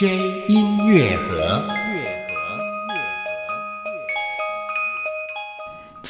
J 音乐盒。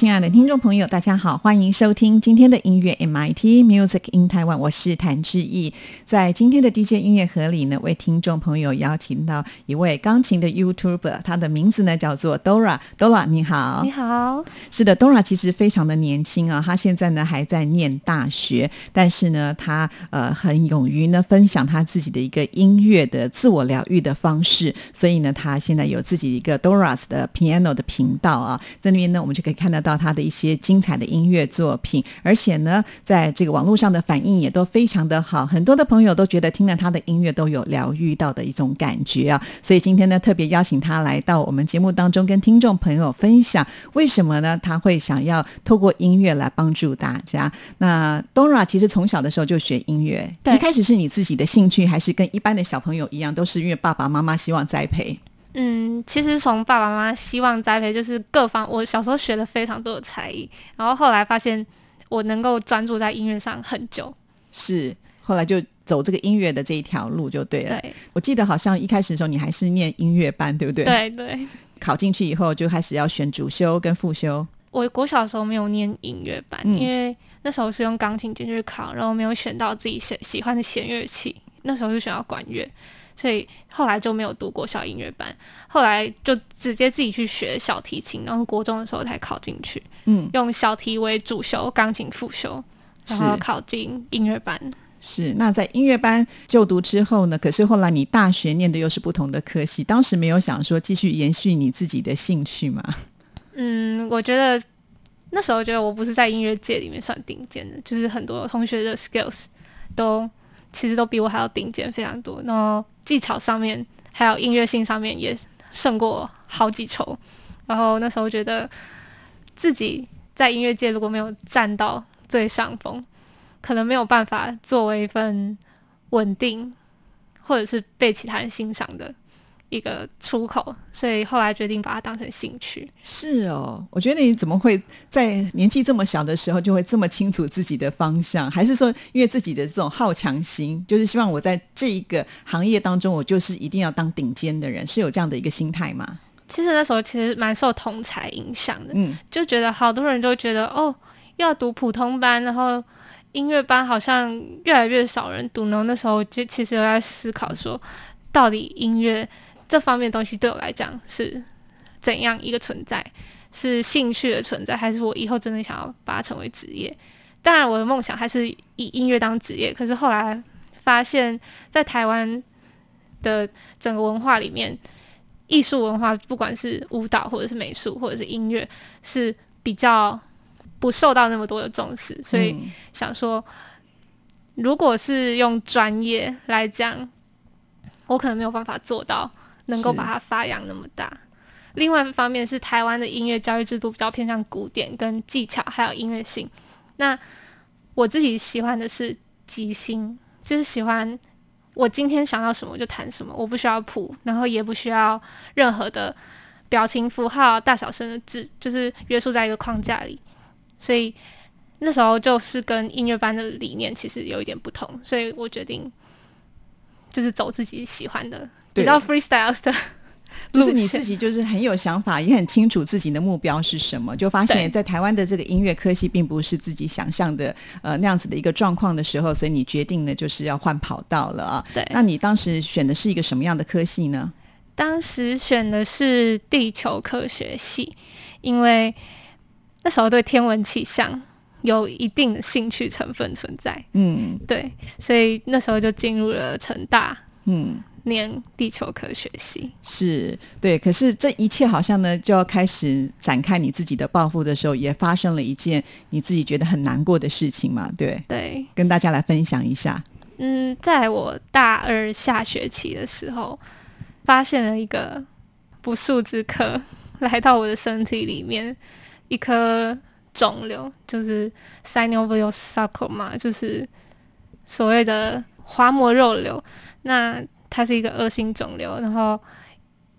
亲爱的听众朋友，大家好，欢迎收听今天的音乐 MIT Music in Taiwan，我是谭志毅。在今天的 DJ 音乐盒里呢，为听众朋友邀请到一位钢琴的 YouTuber，他的名字呢叫做 Dora。Dora，你好，你好。是的，Dora 其实非常的年轻啊，他现在呢还在念大学，但是呢，他呃很勇于呢分享他自己的一个音乐的自我疗愈的方式，所以呢，他现在有自己一个 Dora's 的 Piano 的频道啊，在那边呢，我们就可以看得到。到他的一些精彩的音乐作品，而且呢，在这个网络上的反应也都非常的好，很多的朋友都觉得听了他的音乐都有疗愈到的一种感觉啊。所以今天呢，特别邀请他来到我们节目当中，跟听众朋友分享为什么呢？他会想要透过音乐来帮助大家。那 Dora 其实从小的时候就学音乐，一开始是你自己的兴趣，还是跟一般的小朋友一样，都是因为爸爸妈妈希望栽培？嗯，其实从爸爸妈妈希望栽培，就是各方。我小时候学了非常多的才艺，然后后来发现我能够专注在音乐上很久。是，后来就走这个音乐的这一条路就对了。对，我记得好像一开始的时候你还是念音乐班，对不对？对对。考进去以后就开始要选主修跟副修。我国小的时候没有念音乐班，因为那时候是用钢琴进去考，然后没有选到自己喜喜欢的弦乐器，那时候就选到管乐。所以后来就没有读过小音乐班，后来就直接自己去学小提琴，然后国中的时候才考进去。嗯，用小提为主修，钢琴副修，然后考进音乐班。是，那在音乐班就读之后呢？可是后来你大学念的又是不同的科系，当时没有想说继续延续你自己的兴趣吗？嗯，我觉得那时候觉得我不是在音乐界里面算顶尖的，就是很多同学的 skills 都。其实都比我还要顶尖非常多，然后技巧上面还有音乐性上面也胜过好几筹。然后那时候觉得自己在音乐界如果没有占到最上风，可能没有办法作为一份稳定或者是被其他人欣赏的。一个出口，所以后来决定把它当成兴趣。是哦，我觉得你怎么会在年纪这么小的时候就会这么清楚自己的方向？还是说，因为自己的这种好强心，就是希望我在这一个行业当中，我就是一定要当顶尖的人，是有这样的一个心态吗？其实那时候其实蛮受同才影响的，嗯，就觉得好多人都觉得哦，要读普通班，然后音乐班好像越来越少人读然后。那时候就其实有在思考说，到底音乐。这方面东西对我来讲是怎样一个存在？是兴趣的存在，还是我以后真的想要把它成为职业？当然，我的梦想还是以音乐当职业。可是后来发现，在台湾的整个文化里面，艺术文化不管是舞蹈，或者是美术，或者是音乐，是比较不受到那么多的重视。所以想说，如果是用专业来讲，我可能没有办法做到。能够把它发扬那么大。另外一方面是台湾的音乐教育制度比较偏向古典跟技巧，还有音乐性。那我自己喜欢的是即兴，就是喜欢我今天想要什么就弹什么，我不需要谱，然后也不需要任何的表情符号、大小声的字，就是约束在一个框架里。所以那时候就是跟音乐班的理念其实有一点不同，所以我决定就是走自己喜欢的。比较 freestyle 的，就是你自己就是很有想法，也很清楚自己的目标是什么。就发现，在台湾的这个音乐科系并不是自己想象的呃那样子的一个状况的时候，所以你决定呢就是要换跑道了啊。对，那你当时选的是一个什么样的科系呢？当时选的是地球科学系，因为那时候对天文气象有一定的兴趣成分存在。嗯，对，所以那时候就进入了成大。嗯，念地球科学系。是对，可是这一切好像呢，就要开始展开你自己的抱负的时候，也发生了一件你自己觉得很难过的事情嘛？对，对，跟大家来分享一下。嗯，在我大二下学期的时候，发现了一个不速之客来到我的身体里面，一颗肿瘤，就是 synovial sarcoma，就是所谓的滑膜肉瘤。那它是一个恶性肿瘤，然后，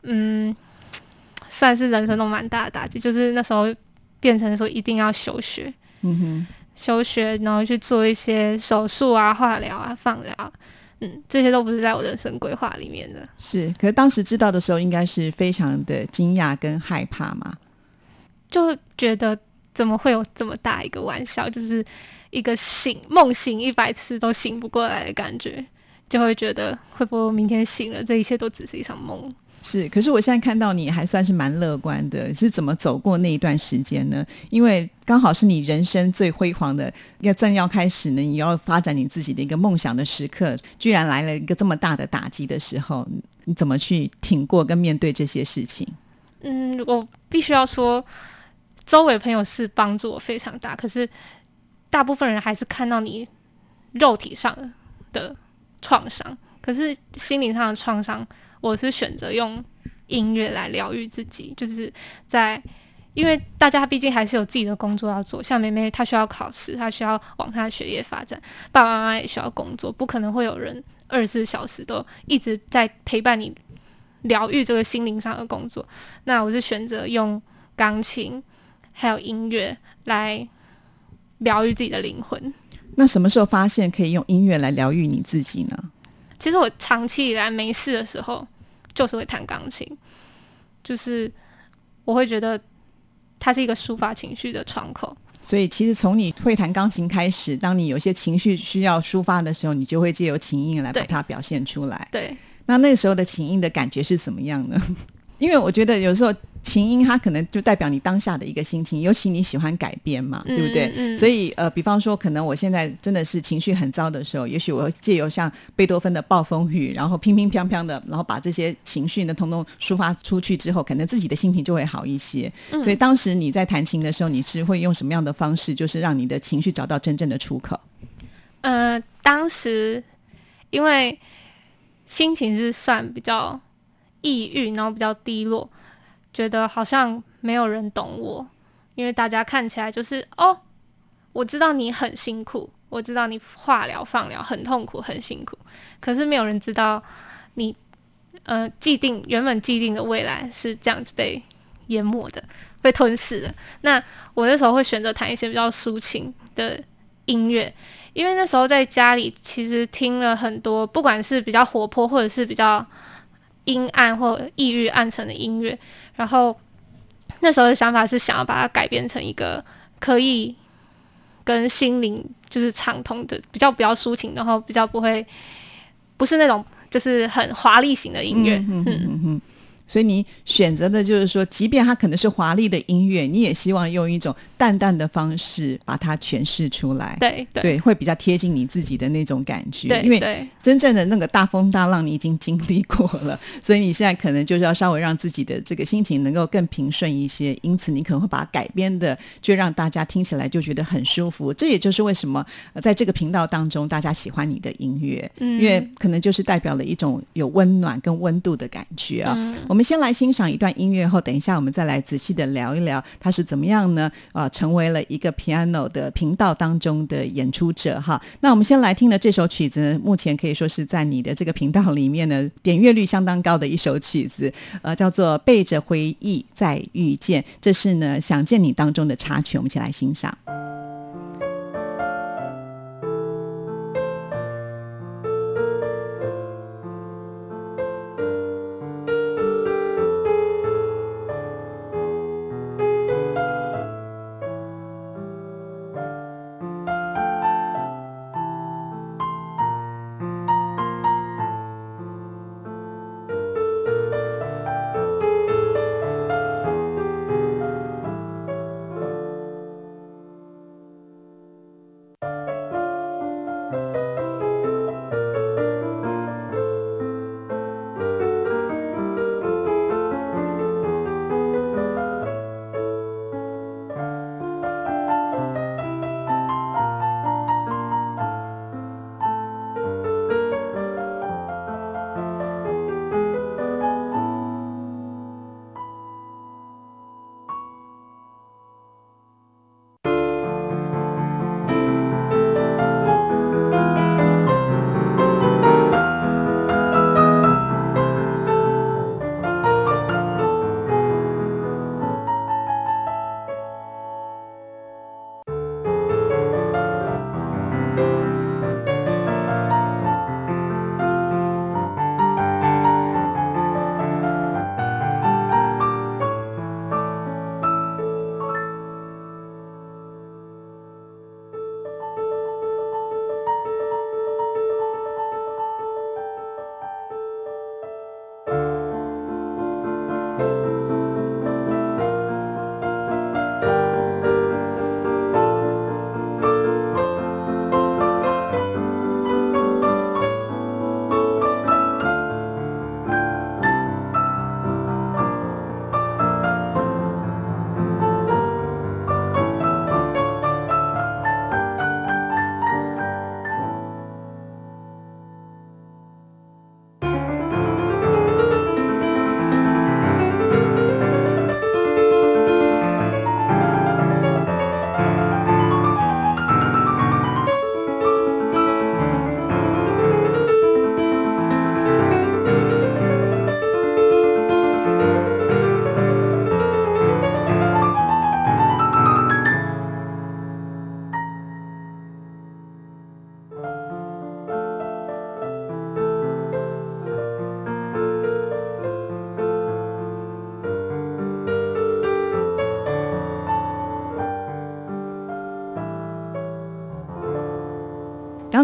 嗯，算是人生中蛮大的打击，就是那时候变成说一定要休学。嗯哼。休学，然后去做一些手术啊、化疗啊、放疗，嗯，这些都不是在我人生规划里面的。是，可是当时知道的时候，应该是非常的惊讶跟害怕嘛，就觉得怎么会有这么大一个玩笑，就是一个醒梦醒一百次都醒不过来的感觉，就会觉得会不会明天醒了，这一切都只是一场梦。是，可是我现在看到你还算是蛮乐观的，是怎么走过那一段时间呢？因为刚好是你人生最辉煌的，要正要开始呢，你要发展你自己的一个梦想的时刻，居然来了一个这么大的打击的时候，你怎么去挺过跟面对这些事情？嗯，我必须要说，周围朋友是帮助我非常大，可是大部分人还是看到你肉体上的创伤，可是心灵上的创伤。我是选择用音乐来疗愈自己，就是在，因为大家毕竟还是有自己的工作要做，像妹妹她需要考试，她需要往她的学业发展，爸爸妈妈也需要工作，不可能会有人二十四小时都一直在陪伴你疗愈这个心灵上的工作。那我是选择用钢琴还有音乐来疗愈自己的灵魂。那什么时候发现可以用音乐来疗愈你自己呢？其实我长期以来没事的时候。就是会弹钢琴，就是我会觉得它是一个抒发情绪的窗口。所以，其实从你会弹钢琴开始，当你有些情绪需要抒发的时候，你就会借由琴音来把它表现出来。对，那那个时候的琴音的感觉是怎么样呢？因为我觉得有时候。琴音它可能就代表你当下的一个心情，尤其你喜欢改编嘛，对不对？所以呃，比方说，可能我现在真的是情绪很糟的时候，也许我借由像贝多芬的暴风雨，然后乒乒乓乓的，然后把这些情绪呢，通通抒发出去之后，可能自己的心情就会好一些。所以当时你在弹琴的时候，你是会用什么样的方式，就是让你的情绪找到真正的出口？呃，当时因为心情是算比较抑郁，然后比较低落。觉得好像没有人懂我，因为大家看起来就是哦，我知道你很辛苦，我知道你化疗放疗很痛苦很辛苦，可是没有人知道你呃既定原本既定的未来是这样子被淹没的，被吞噬的。那我那时候会选择弹一些比较抒情的音乐，因为那时候在家里其实听了很多，不管是比较活泼或者是比较。阴暗或抑郁暗沉的音乐，然后那时候的想法是想要把它改编成一个可以跟心灵就是畅通的，比较比较抒情，然后比较不会不是那种就是很华丽型的音乐。嗯嗯嗯。所以你选择的就是说，即便它可能是华丽的音乐，你也希望用一种淡淡的方式把它诠释出来。对对，会比较贴近你自己的那种感觉。因为真正的那个大风大浪你已经经历过了，所以你现在可能就是要稍微让自己的这个心情能够更平顺一些。因此，你可能会把它改编的，就让大家听起来就觉得很舒服。这也就是为什么在这个频道当中，大家喜欢你的音乐，嗯因为可能就是代表了一种有温暖跟温度的感觉啊。我们。先来欣赏一段音乐后，等一下我们再来仔细的聊一聊他是怎么样呢？啊，成为了一个 piano 的频道当中的演出者哈。那我们先来听的这首曲子呢，目前可以说是在你的这个频道里面呢，点阅率相当高的一首曲子，呃，叫做《背着回忆再遇见》，这是呢《想见你》当中的插曲，我们一起来欣赏。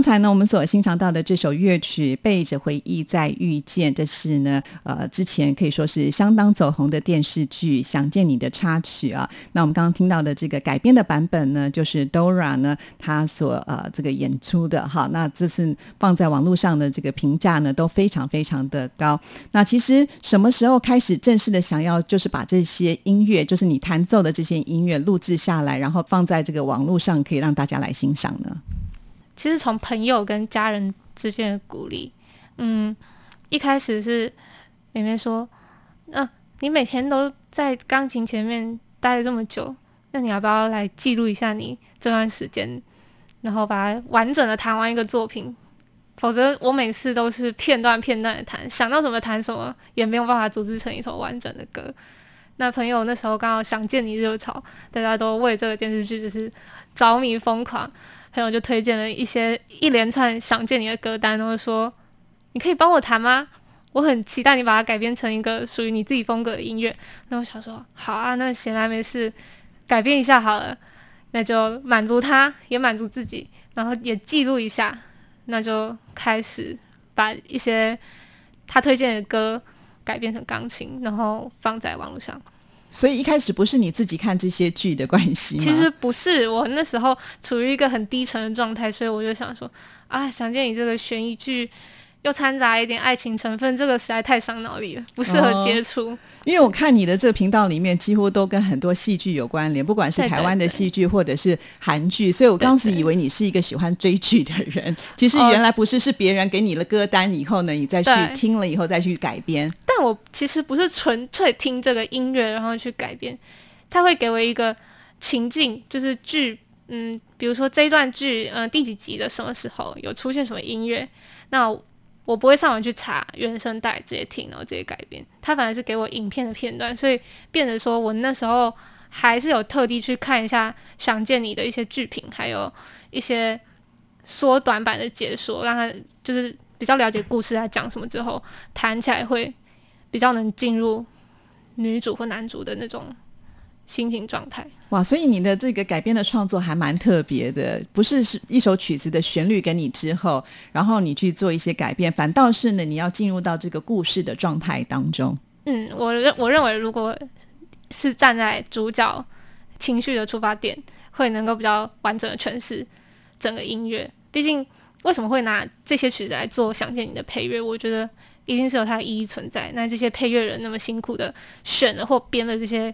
刚才呢，我们所欣赏到的这首乐曲《背着回忆再遇见》，这是呢，呃，之前可以说是相当走红的电视剧《想见你》的插曲啊。那我们刚刚听到的这个改编的版本呢，就是 Dora 呢他所呃这个演出的哈。那这次放在网络上的这个评价呢，都非常非常的高。那其实什么时候开始正式的想要就是把这些音乐，就是你弹奏的这些音乐录制下来，然后放在这个网络上，可以让大家来欣赏呢？其实从朋友跟家人之间的鼓励，嗯，一开始是妹妹说：“嗯，你每天都在钢琴前面待了这么久，那你要不要来记录一下你这段时间，然后把它完整的弹完一个作品？否则我每次都是片段片段的弹，想到什么弹什么，也没有办法组织成一首完整的歌。那朋友那时候刚好想见你热潮，大家都为这个电视剧就是着迷疯狂。”朋友就推荐了一些一连串想见你的歌单，然后说：“你可以帮我弹吗？我很期待你把它改编成一个属于你自己风格的音乐。”那我想说：“好啊，那闲来没事，改编一下好了。”那就满足他，也满足自己，然后也记录一下。那就开始把一些他推荐的歌改编成钢琴，然后放在网络上。所以一开始不是你自己看这些剧的关系？其实不是，我那时候处于一个很低沉的状态，所以我就想说，啊，想见你这个悬疑剧。又掺杂一点爱情成分，这个实在太伤脑力了，不适合接触。因为我看你的这个频道里面，几乎都跟很多戏剧有关联，不管是台湾的戏剧或者是韩剧，所以我当时以为你是一个喜欢追剧的人。其实原来不是，是别人给你了歌单以后呢，你再去听了以后再去改编。但我其实不是纯粹听这个音乐然后去改编，他会给我一个情境，就是剧，嗯，比如说这一段剧，嗯，第几集的什么时候有出现什么音乐，那。我不会上网去查原声带，直接听，然后直接改编。他反而是给我影片的片段，所以变得说我那时候还是有特地去看一下《想见你》的一些剧评，还有一些缩短版的解说，让他就是比较了解故事在讲什么之后，谈起来会比较能进入女主或男主的那种。心情状态哇，所以你的这个改编的创作还蛮特别的，不是是一首曲子的旋律给你之后，然后你去做一些改变，反倒是呢，你要进入到这个故事的状态当中。嗯，我认我认为，如果是站在主角情绪的出发点，会能够比较完整的诠释整个音乐。毕竟，为什么会拿这些曲子来做《想见你》的配乐？我觉得一定是有它的意义存在。那这些配乐人那么辛苦的选了或编了这些。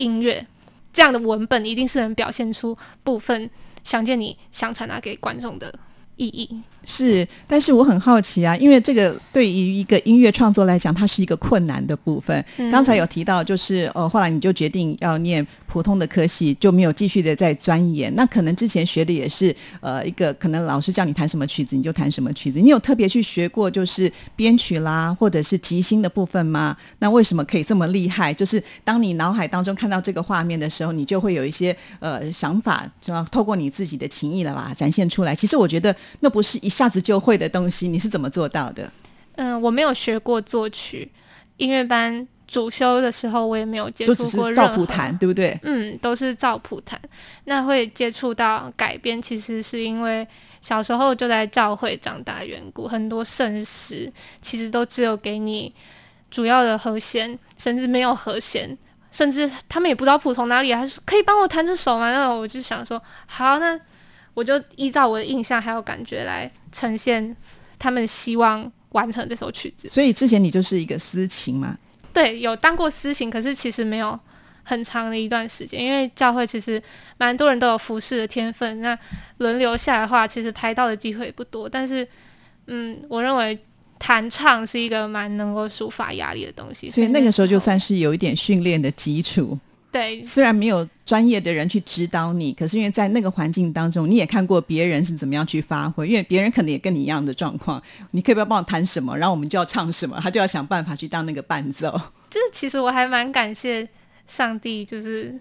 音乐这样的文本一定是能表现出部分想见你想传达给观众的意义。是，但是我很好奇啊，因为这个对于一个音乐创作来讲，它是一个困难的部分。刚才有提到，就是呃，后来你就决定要念普通的科系，就没有继续的在钻研。那可能之前学的也是呃一个，可能老师叫你弹什么曲子，你就弹什么曲子。你有特别去学过就是编曲啦，或者是即兴的部分吗？那为什么可以这么厉害？就是当你脑海当中看到这个画面的时候，你就会有一些呃想法，就要透过你自己的情意了吧，展现出来。其实我觉得那不是一。一下子就会的东西，你是怎么做到的？嗯，我没有学过作曲，音乐班主修的时候我也没有接触过照谱弹，对不对？嗯，都是照谱弹。那会接触到改编，其实是因为小时候就在教会长大缘故，很多圣诗其实都只有给你主要的和弦，甚至没有和弦，甚至他们也不知道谱从哪里，还是可以帮我弹这首吗？那我就想说，好，那。我就依照我的印象还有感觉来呈现他们希望完成这首曲子。所以之前你就是一个私琴嘛？对，有当过私琴，可是其实没有很长的一段时间，因为教会其实蛮多人都有服侍的天分，那轮流下来的话，其实拍到的机会也不多。但是，嗯，我认为弹唱是一个蛮能够抒发压力的东西，所以那个时候就算是有一点训练的基础。对，虽然没有专业的人去指导你，可是因为在那个环境当中，你也看过别人是怎么样去发挥，因为别人可能也跟你一样的状况。你可以不要帮我弹什么，然后我们就要唱什么，他就要想办法去当那个伴奏。就是其实我还蛮感谢上帝，就是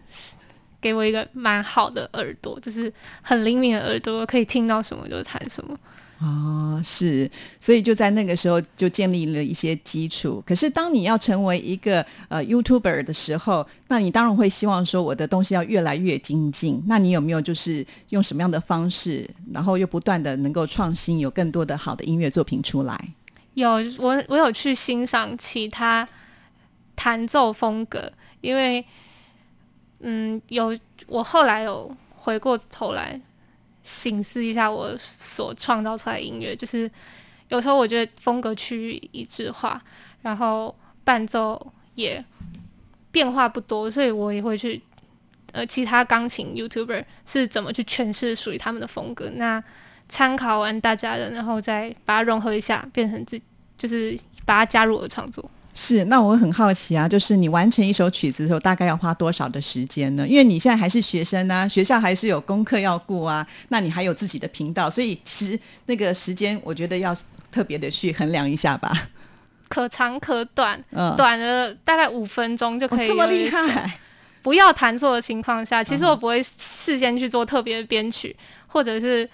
给我一个蛮好的耳朵，就是很灵敏的耳朵，可以听到什么就弹什么。哦，是，所以就在那个时候就建立了一些基础。可是当你要成为一个呃 YouTuber 的时候，那你当然会希望说我的东西要越来越精进。那你有没有就是用什么样的方式，然后又不断的能够创新，有更多的好的音乐作品出来？有，我我有去欣赏其他弹奏风格，因为嗯，有我后来有回过头来。醒思一下我所创造出来的音乐，就是有时候我觉得风格趋于一致化，然后伴奏也变化不多，所以我也会去呃其他钢琴 YouTuber 是怎么去诠释属于他们的风格，那参考完大家的，然后再把它融合一下，变成自就是把它加入我的创作。是，那我很好奇啊，就是你完成一首曲子的时候，大概要花多少的时间呢？因为你现在还是学生啊，学校还是有功课要顾啊，那你还有自己的频道，所以其实那个时间，我觉得要特别的去衡量一下吧。可长可短，嗯，短的大概五分钟就可以。这么厉害！不要弹错的情况下，其实我不会事先去做特别的编曲，或者是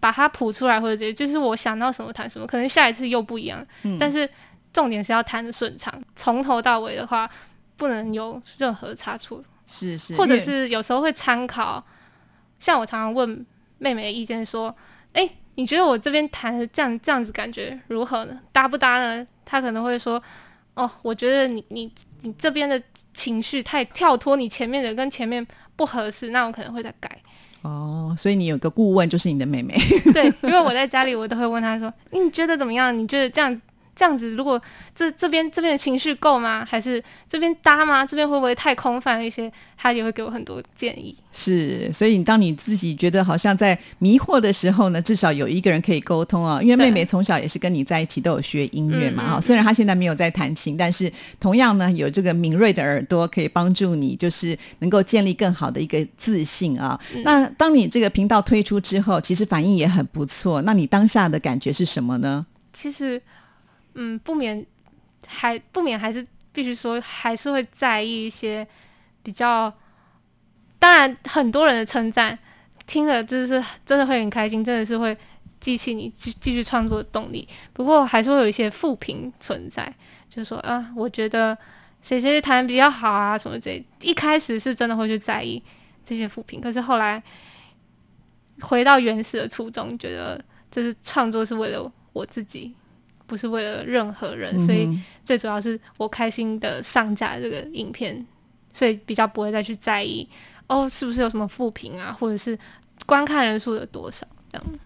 把它谱出来，或者就是我想到什么弹什么，可能下一次又不一样。嗯，但是。重点是要弹的顺畅，从头到尾的话不能有任何差错。是是，或者是有时候会参考，像我常常问妹妹的意见，说：“哎，你觉得我这边弹的这样这样子感觉如何呢？搭不搭呢？”她可能会说：“哦，我觉得你你你这边的情绪太跳脱，你前面的跟前面不合适，那我可能会再改。”哦，所以你有个顾问就是你的妹妹。对，因为我在家里我都会问她说：“你觉得怎么样？你觉得这样？”这样子，如果这这边这边的情绪够吗？还是这边搭吗？这边会不会太空泛一些？他也会给我很多建议。是，所以你当你自己觉得好像在迷惑的时候呢，至少有一个人可以沟通啊。因为妹妹从小也是跟你在一起，都有学音乐嘛。哈，虽然她现在没有在弹琴，但是同样呢，有这个敏锐的耳朵可以帮助你，就是能够建立更好的一个自信啊。那当你这个频道推出之后，其实反应也很不错。那你当下的感觉是什么呢？其实。嗯，不免还不免还是必须说，还是会在意一些比较。当然，很多人的称赞听了就是真的会很开心，真的是会激起你继继续创作的动力。不过，还是会有一些负评存在，就是说啊，我觉得谁谁弹比较好啊，什么这一开始是真的会去在意这些负评，可是后来回到原始的初衷，觉得这是创作是为了我自己。不是为了任何人，所以最主要是我开心的上架这个影片，所以比较不会再去在意哦，是不是有什么负评啊，或者是观看人数有多少。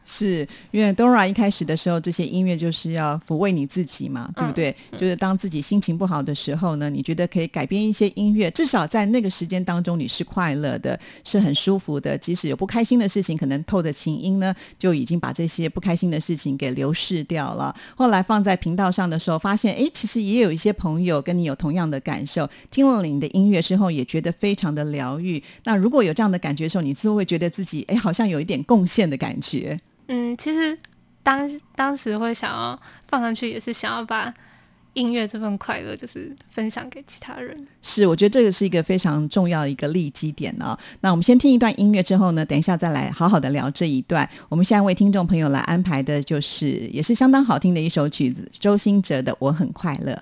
是因为 Dora 一开始的时候，这些音乐就是要抚慰你自己嘛，对不对？就是当自己心情不好的时候呢，你觉得可以改编一些音乐，至少在那个时间当中你是快乐的，是很舒服的。即使有不开心的事情，可能透着琴音呢，就已经把这些不开心的事情给流逝掉了。后来放在频道上的时候，发现哎，其实也有一些朋友跟你有同样的感受，听了你的音乐之后，也觉得非常的疗愈。那如果有这样的感觉的时候，你是不是会觉得自己哎，好像有一点贡献的感觉？嗯，其实当当时会想要放上去，也是想要把音乐这份快乐，就是分享给其他人。是，我觉得这个是一个非常重要的一个利基点呢。那我们先听一段音乐之后呢，等一下再来好好的聊这一段。我们现在为听众朋友来安排的就是，也是相当好听的一首曲子，周兴哲的《我很快乐》。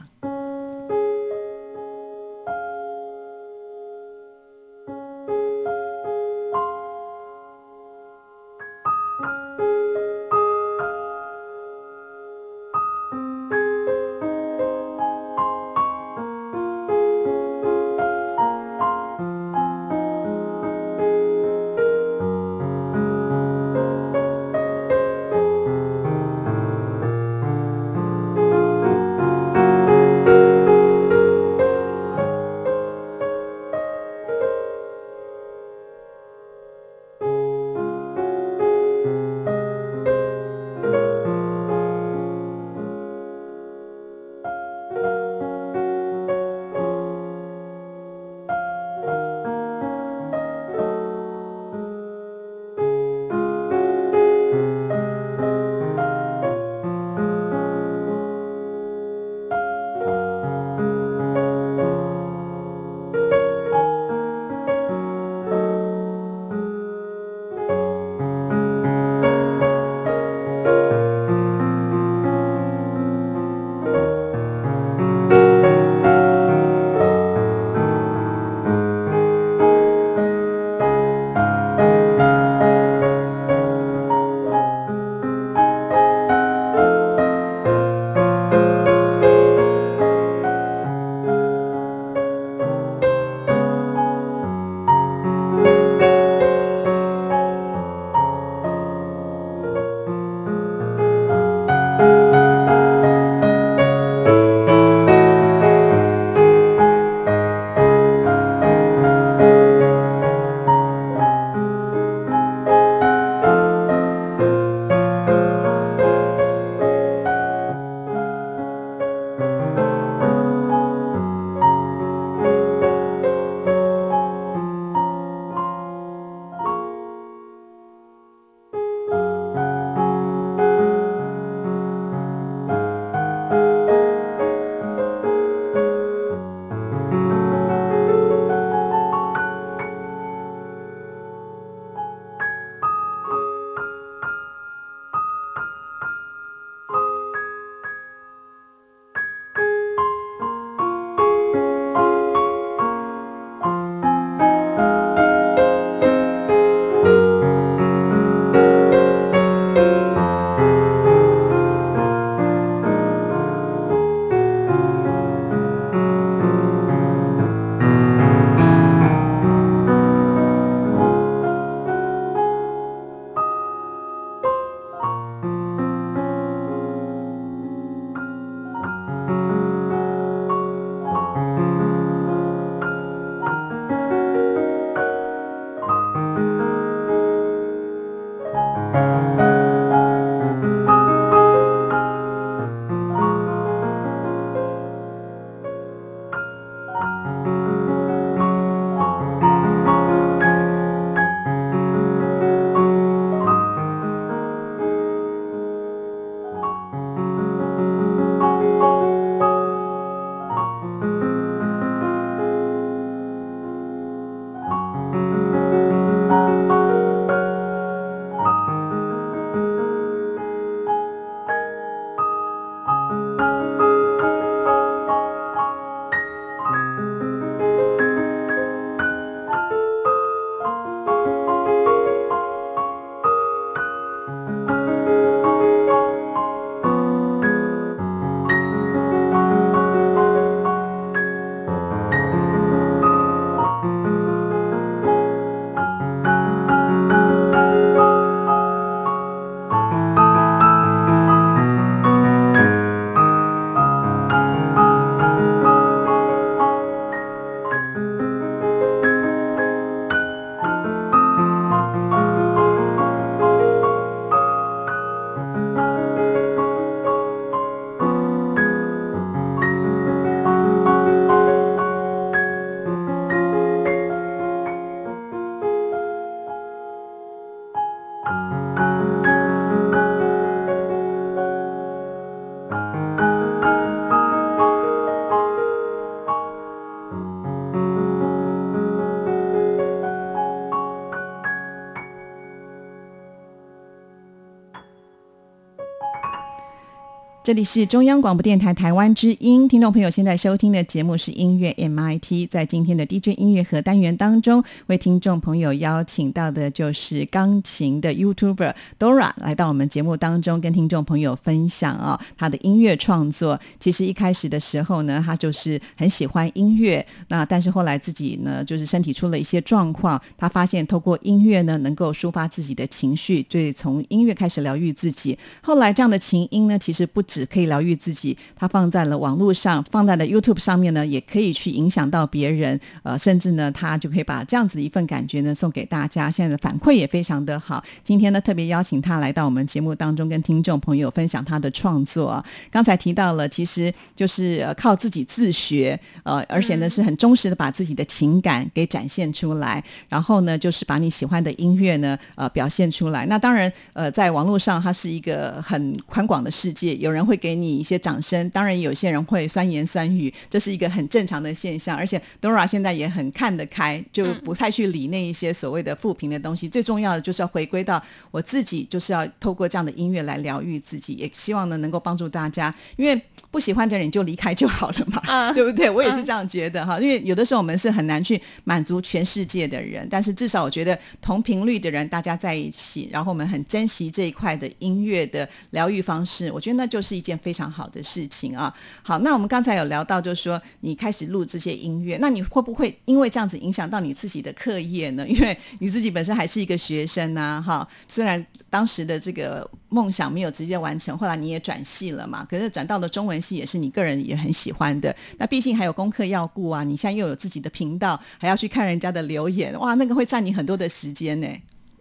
这里是中央广播电台台湾之音，听众朋友现在收听的节目是音乐 MIT。在今天的 DJ 音乐盒单元当中，为听众朋友邀请到的就是钢琴的 YouTuber Dora 来到我们节目当中，跟听众朋友分享啊他的音乐创作。其实一开始的时候呢，他就是很喜欢音乐，那但是后来自己呢，就是身体出了一些状况，他发现透过音乐呢，能够抒发自己的情绪，所以从音乐开始疗愈自己。后来这样的琴音呢，其实不。只可以疗愈自己，他放在了网络上，放在了 YouTube 上面呢，也可以去影响到别人，呃，甚至呢，他就可以把这样子的一份感觉呢送给大家。现在的反馈也非常的好。今天呢，特别邀请他来到我们节目当中，跟听众朋友分享他的创作。刚才提到了，其实就是靠自己自学，呃，而且呢是很忠实的把自己的情感给展现出来，然后呢，就是把你喜欢的音乐呢，呃，表现出来。那当然，呃，在网络上，它是一个很宽广的世界，有人。会给你一些掌声，当然有些人会酸言酸语，这是一个很正常的现象。而且 Dora 现在也很看得开，就不太去理那一些所谓的负评的东西。最重要的就是要回归到我自己，就是要透过这样的音乐来疗愈自己，也希望呢能够帮助大家。因为不喜欢的人就离开就好了嘛，对不对？我也是这样觉得哈。因为有的时候我们是很难去满足全世界的人，但是至少我觉得同频率的人大家在一起，然后我们很珍惜这一块的音乐的疗愈方式，我觉得那就是。一件非常好的事情啊！好，那我们刚才有聊到，就是说你开始录这些音乐，那你会不会因为这样子影响到你自己的课业呢？因为你自己本身还是一个学生呐，哈。虽然当时的这个梦想没有直接完成，后来你也转系了嘛，可是转到了中文系也是你个人也很喜欢的。那毕竟还有功课要顾啊，你现在又有自己的频道，还要去看人家的留言，哇，那个会占你很多的时间呢。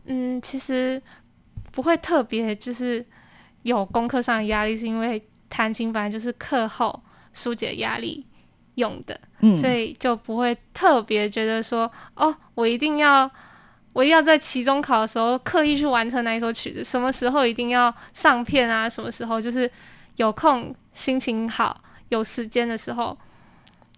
嗯，其实不会特别就是。有功课上的压力，是因为弹琴本来就是课后疏解压力用的，所以就不会特别觉得说，哦，我一定要，我要在期中考的时候刻意去完成那一首曲子，什么时候一定要上片啊？什么时候就是有空、心情好、有时间的时候，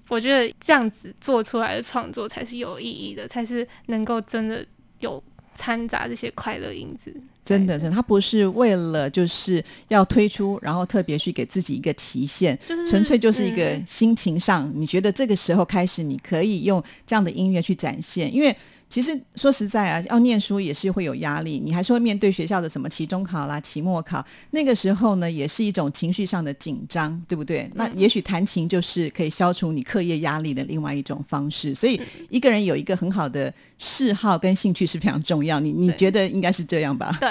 我觉得这样子做出来的创作才是有意义的，才是能够真的有掺杂这些快乐因子。真的是，他不是为了就是要推出，然后特别去给自己一个期限，纯粹就是一个心情上，你觉得这个时候开始，你可以用这样的音乐去展现，因为。其实说实在啊，要念书也是会有压力，你还是会面对学校的什么期中考啦、期末考，那个时候呢，也是一种情绪上的紧张，对不对？那也许弹琴就是可以消除你课业压力的另外一种方式。所以一个人有一个很好的嗜好跟兴趣是非常重要。你你觉得应该是这样吧？对，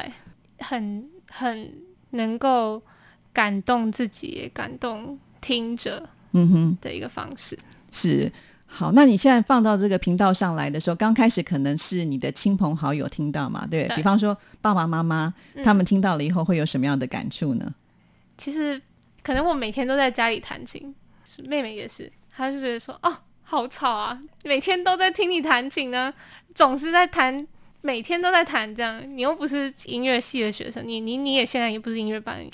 很很能够感动自己，也感动听者，嗯哼的一个方式是。好，那你现在放到这个频道上来的时候，刚开始可能是你的亲朋好友听到嘛？对比方说爸爸妈妈，他们听到了以后会有什么样的感触呢？其实可能我每天都在家里弹琴，妹妹也是，她就觉得说哦，好吵啊，每天都在听你弹琴呢，总是在弹，每天都在弹，这样你又不是音乐系的学生，你你你也现在也不是音乐班，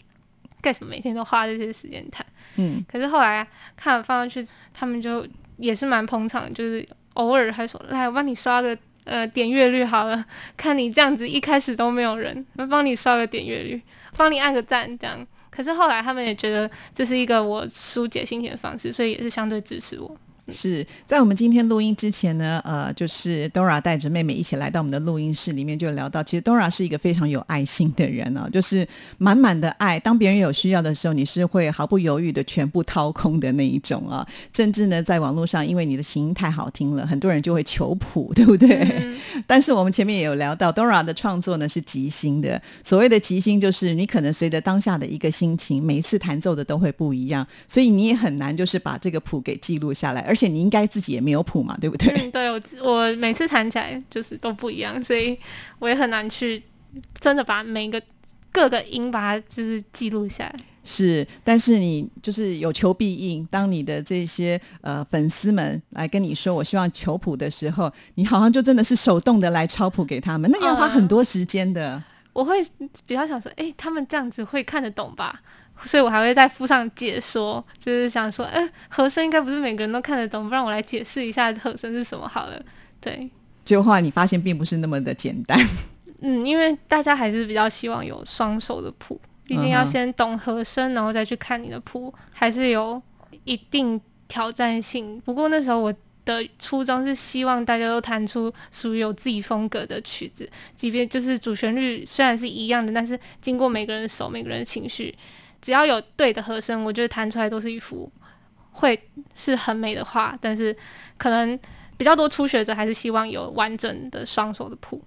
干什么每天都花这些时间弹？嗯，可是后来看了放上去，他们就。也是蛮捧场，就是偶尔还说来我帮你刷个呃点阅率好了，看你这样子一开始都没有人，我帮你刷个点阅率，帮你按个赞这样。可是后来他们也觉得这是一个我疏解心情的方式，所以也是相对支持我。是在我们今天录音之前呢，呃，就是 Dora 带着妹妹一起来到我们的录音室里面，就聊到，其实 Dora 是一个非常有爱心的人哦，就是满满的爱。当别人有需要的时候，你是会毫不犹豫的全部掏空的那一种啊。甚至呢，在网络上，因为你的琴音太好听了，很多人就会求谱，对不对？但是我们前面也有聊到，Dora 的创作呢是即兴的。所谓的即兴，就是你可能随着当下的一个心情，每一次弹奏的都会不一样，所以你也很难就是把这个谱给记录下来。而且你应该自己也没有谱嘛，对不对？嗯，对我我每次弹起来就是都不一样，所以我也很难去真的把每个各个音把它就是记录下来。是，但是你就是有求必应。当你的这些呃粉丝们来跟你说我希望求谱的时候，你好像就真的是手动的来抄谱给他们，那要花很多时间的。我会比较想说，哎，他们这样子会看得懂吧？所以我还会再附上解说，就是想说，哎，和声应该不是每个人都看得懂，不然我来解释一下和声是什么好了。对，结果后来你发现并不是那么的简单。嗯，因为大家还是比较希望有双手的谱，毕竟要先懂和声，然后再去看你的谱，还是有一定挑战性。不过那时候我的初衷是希望大家都弹出属于有自己风格的曲子，即便就是主旋律虽然是一样的，但是经过每个人的手、每个人的情绪，只要有对的和声，我觉得弹出来都是一幅会是很美的画。但是可能比较多初学者还是希望有完整的双手的谱。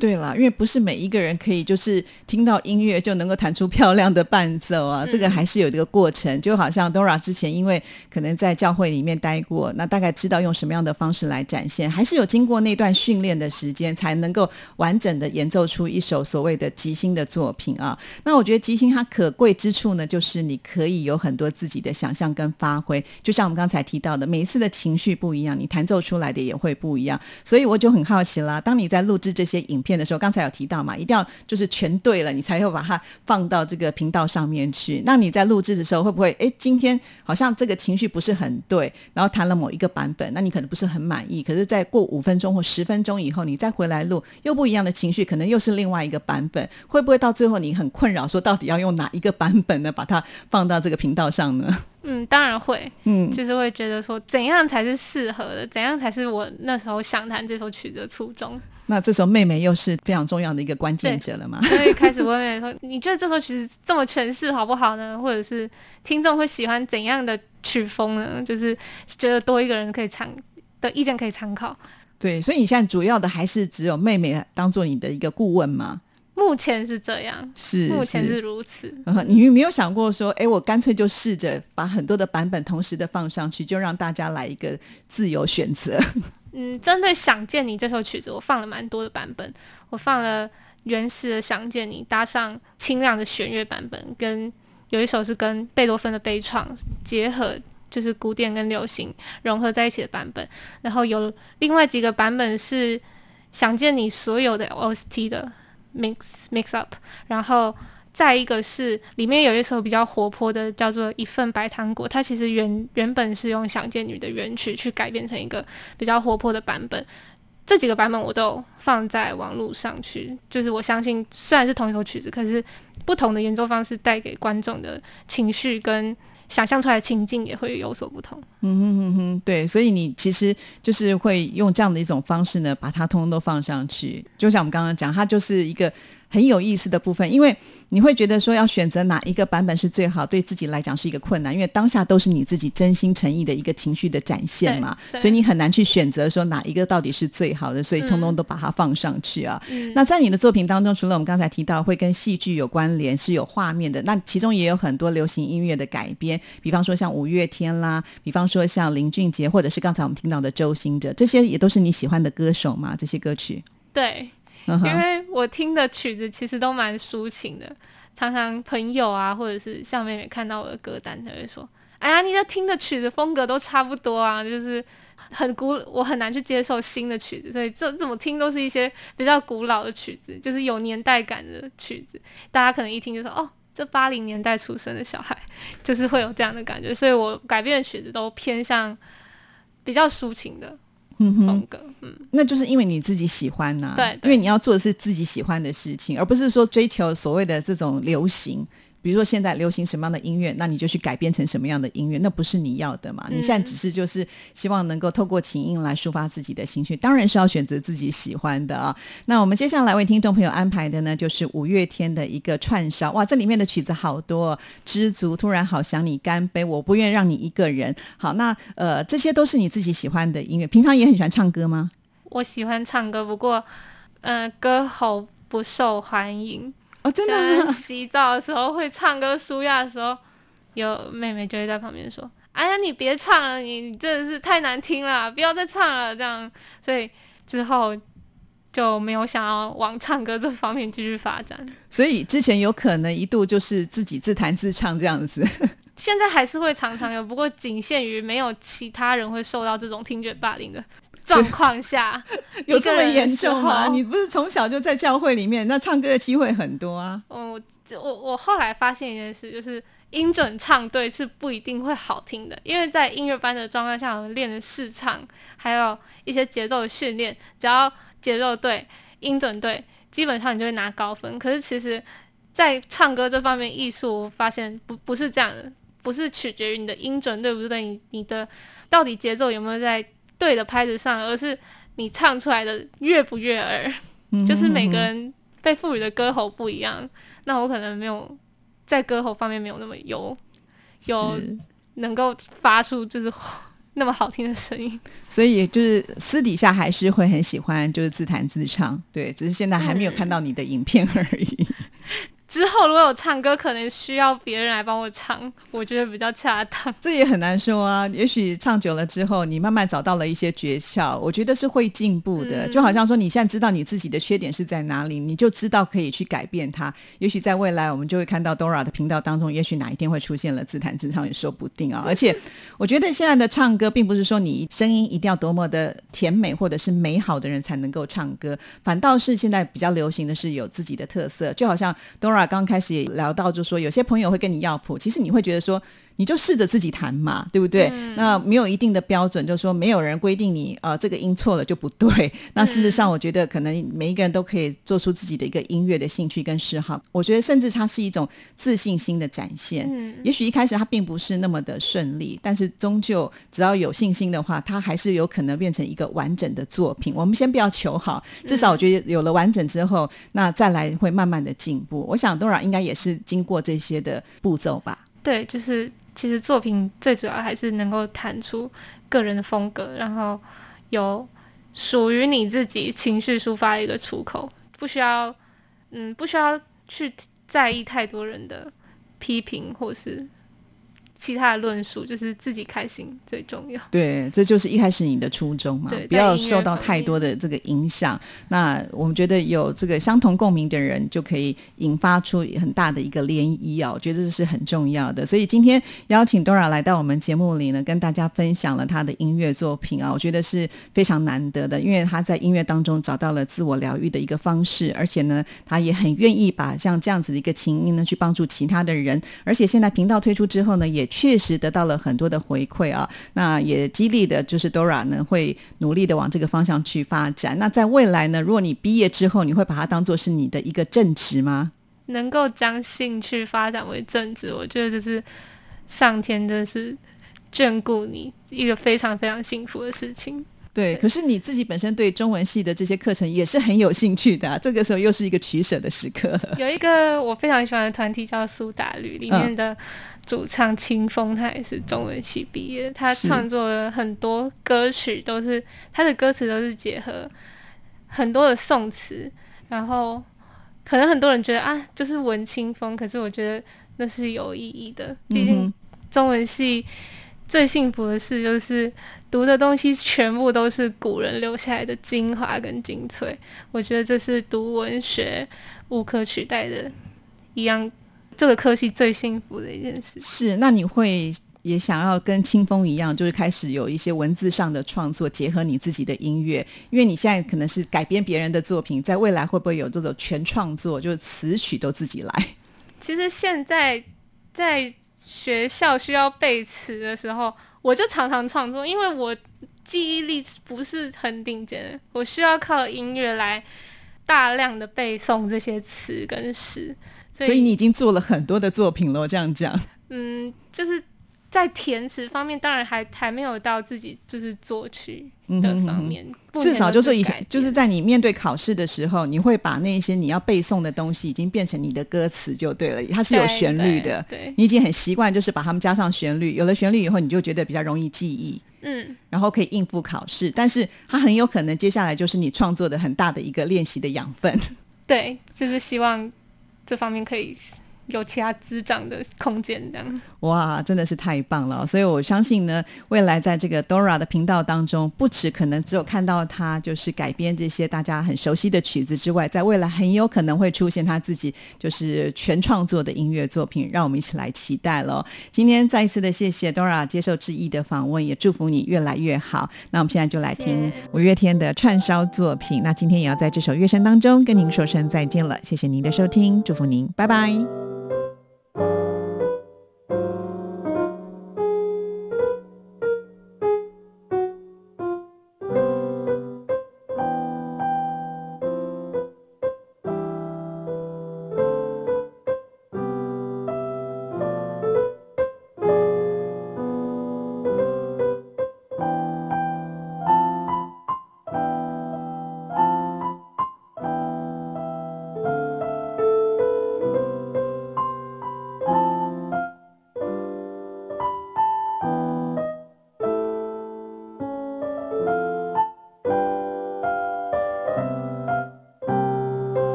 对啦，因为不是每一个人可以就是听到音乐就能够弹出漂亮的伴奏啊，这个还是有这个过程。就好像 Dora 之前因为可能在教会里面待过，那大概知道用什么样的方式来展现，还是有经过那段训练的时间，才能够完整的演奏出一首所谓的即兴的作品啊。那我觉得即兴它可贵之处呢，就是你可以有很多自己的想象跟发挥。就像我们刚才提到的，每一次的情绪不一样，你弹奏出来的也会不一样。所以我就很好奇啦，当你在录制这些。影片的时候，刚才有提到嘛，一定要就是全对了，你才会把它放到这个频道上面去。那你在录制的时候，会不会哎，今天好像这个情绪不是很对，然后弹了某一个版本，那你可能不是很满意。可是再过五分钟或十分钟以后，你再回来录，又不一样的情绪，可能又是另外一个版本。会不会到最后你很困扰，说到底要用哪一个版本呢？把它放到这个频道上呢？嗯，当然会，嗯，就是会觉得说怎样才是适合的，怎样才是我那时候想弹这首曲子的初衷。那这时候妹妹又是非常重要的一个关键者了嘛？所以开始问妹妹说：“你觉得这首曲子这么诠释好不好呢？或者是听众会喜欢怎样的曲风呢？就是觉得多一个人可以参的意见可以参考。”对，所以你现在主要的还是只有妹妹当做你的一个顾问吗？目前是这样，是目前是如此。你有没有想过说，哎，我干脆就试着把很多的版本同时的放上去，就让大家来一个自由选择？嗯，针对《想见你》这首曲子，我放了蛮多的版本。我放了原始的《想见你》，搭上清亮的弦乐版本，跟有一首是跟贝多芬的悲怆结合，就是古典跟流行融合在一起的版本。然后有另外几个版本是《想见你》所有的 OST 的 mix mix up，然后。再一个是里面有一首比较活泼的，叫做《一份白糖果》，它其实原原本是用《想见女》的原曲去改编成一个比较活泼的版本。这几个版本我都放在网络上去，就是我相信虽然是同一首曲子，可是不同的演奏方式带给观众的情绪跟想象出来的情境也会有所不同。嗯哼哼哼，对，所以你其实就是会用这样的一种方式呢，把它通通都放上去。就像我们刚刚讲，它就是一个。很有意思的部分，因为你会觉得说要选择哪一个版本是最好，对自己来讲是一个困难，因为当下都是你自己真心诚意的一个情绪的展现嘛，所以你很难去选择说哪一个到底是最好的，所以通通都把它放上去啊。那在你的作品当中，除了我们刚才提到会跟戏剧有关联，是有画面的，那其中也有很多流行音乐的改编，比方说像五月天啦，比方说像林俊杰，或者是刚才我们听到的周兴哲，这些也都是你喜欢的歌手嘛？这些歌曲，对。因为我听的曲子其实都蛮抒情的，常常朋友啊，或者是像妹妹看到我的歌单，她会说：“哎呀，你的听的曲子风格都差不多啊，就是很古，我很难去接受新的曲子，所以这怎么听都是一些比较古老的曲子，就是有年代感的曲子，大家可能一听就说哦，这八零年代出生的小孩，就是会有这样的感觉，所以我改编的曲子都偏向比较抒情的。”风格，嗯，那就是因为你自己喜欢呐，对，因为你要做的是自己喜欢的事情，而不是说追求所谓的这种流行。比如说现在流行什么样的音乐，那你就去改编成什么样的音乐，那不是你要的嘛？你现在只是就是希望能够透过琴音来抒发自己的情绪，当然是要选择自己喜欢的啊。那我们接下来为听众朋友安排的呢，就是五月天的一个串烧，哇，这里面的曲子好多，知足，突然好想你，干杯，我不愿让你一个人。好，那呃，这些都是你自己喜欢的音乐，平常也很喜欢唱歌吗？我喜欢唱歌，不过嗯，歌喉不受欢迎。哦，真的洗澡的时候会唱歌，舒压的时候，有妹妹就会在旁边说：“哎呀，你别唱了，你你真的是太难听了，不要再唱了。”这样，所以之后就没有想要往唱歌这方面继续发展。所以之前有可能一度就是自己自弹自唱这样子，现在还是会常常有，不过仅限于没有其他人会受到这种听觉霸凌的。状况下 有这么严重吗？你不是从小就在教会里面，那唱歌的机会很多啊。嗯，我我后来发现一件事，就是音准唱对是不一定会好听的，因为在音乐班的状况下，我们练的试唱，还有一些节奏的训练，只要节奏对，音准对，基本上你就会拿高分。可是其实在唱歌这方面，艺术发现不不是这样的，不是取决于你的音准对不对，你你的到底节奏有没有在对的拍子上，而是你唱出来的悦不悦耳。就是每个人被赋予的歌喉不一样，那我可能没有在歌喉方面没有那么有有能够发出就是。那么好听的声音，所以就是私底下还是会很喜欢，就是自弹自唱，对，只是现在还没有看到你的影片而已。之后如果有唱歌，可能需要别人来帮我唱，我觉得比较恰当。这也很难说啊。也许唱久了之后，你慢慢找到了一些诀窍，我觉得是会进步的。就好像说，你现在知道你自己的缺点是在哪里，你就知道可以去改变它。也许在未来，我们就会看到 Dora 的频道当中，也许哪一天会出现了自弹自唱，也说不定啊。而且，我觉得现在的唱歌，并不是说你声音一定要多么的甜美或者是美好的人才能够唱歌，反倒是现在比较流行的是有自己的特色。就好像 Dora。刚开始也聊到，就说有些朋友会跟你要谱，其实你会觉得说。你就试着自己弹嘛，对不对？那没有一定的标准，就是说没有人规定你呃这个音错了就不对。那事实上，我觉得可能每一个人都可以做出自己的一个音乐的兴趣跟嗜好。我觉得甚至它是一种自信心的展现。嗯，也许一开始它并不是那么的顺利，但是终究只要有信心的话，它还是有可能变成一个完整的作品。我们先不要求好，至少我觉得有了完整之后，那再来会慢慢的进步。我想多少应该也是经过这些的步骤吧。对，就是。其实作品最主要还是能够弹出个人的风格，然后有属于你自己情绪抒发的一个出口，不需要，嗯，不需要去在意太多人的批评或是。其他的论述就是自己开心最重要。对，这就是一开始你的初衷嘛，不要受到太多的这个影响。那我们觉得有这个相同共鸣的人，就可以引发出很大的一个涟漪啊！我觉得这是很重要的。所以今天邀请 Dora 来到我们节目里呢，跟大家分享了他的音乐作品啊，我觉得是非常难得的，因为他在音乐当中找到了自我疗愈的一个方式，而且呢，他也很愿意把像这样子的一个情音呢，去帮助其他的人。而且现在频道推出之后呢，也确实得到了很多的回馈啊，那也激励的，就是 Dora 呢会努力的往这个方向去发展。那在未来呢，如果你毕业之后，你会把它当做是你的一个正职吗？能够将兴趣发展为正职，我觉得这是上天真的是眷顾你一个非常非常幸福的事情。对，可是你自己本身对中文系的这些课程也是很有兴趣的，这个时候又是一个取舍的时刻。有一个我非常喜欢的团体叫苏打绿，里面的主唱清风，他也是中文系毕业，他创作了很多歌曲，都是他的歌词都是结合很多的宋词，然后可能很多人觉得啊，就是文青风，可是我觉得那是有意义的，毕竟中文系。最幸福的事就是读的东西全部都是古人留下来的精华跟精粹，我觉得这是读文学无可取代的，一样这个科系最幸福的一件事。是，那你会也想要跟清风一样，就是开始有一些文字上的创作，结合你自己的音乐，因为你现在可能是改编别人的作品，在未来会不会有这种全创作，就是词曲都自己来？其实现在在。学校需要背词的时候，我就常常创作，因为我记忆力不是很顶尖，我需要靠音乐来大量的背诵这些词跟诗。所以你已经做了很多的作品了，这样讲。嗯，就是。在填词方面，当然还还没有到自己就是作曲的方面。至少就是以前，就是在你面对考试的时候，你会把那些你要背诵的东西，已经变成你的歌词就对了。它是有旋律的，对，你已经很习惯，就是把它们加上旋律。有了旋律以后，你就觉得比较容易记忆，嗯，然后可以应付考试。但是它很有可能接下来就是你创作的很大的一个练习的养分。对，就是希望这方面可以。有其他滋长的空间，这样哇，真的是太棒了！所以我相信呢，未来在这个 Dora 的频道当中，不止可能只有看到他就是改编这些大家很熟悉的曲子之外，在未来很有可能会出现他自己就是全创作的音乐作品，让我们一起来期待喽！今天再一次的谢谢 Dora 接受志毅的访问，也祝福你越来越好。那我们现在就来听五月天的串烧作品。那今天也要在这首乐声当中跟您说声再见了，谢谢您的收听，祝福您，拜拜。thank you